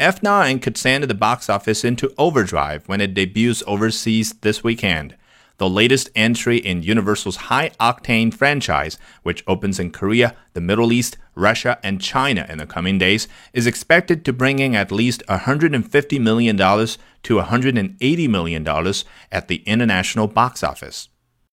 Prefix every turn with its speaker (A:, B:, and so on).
A: F9 could send the box office into overdrive when it debuts overseas this weekend. The latest entry in Universal's high octane franchise, which opens in Korea, the Middle East, Russia, and China in the coming days, is expected to bring in at least $150 million to $180 million at the international box office.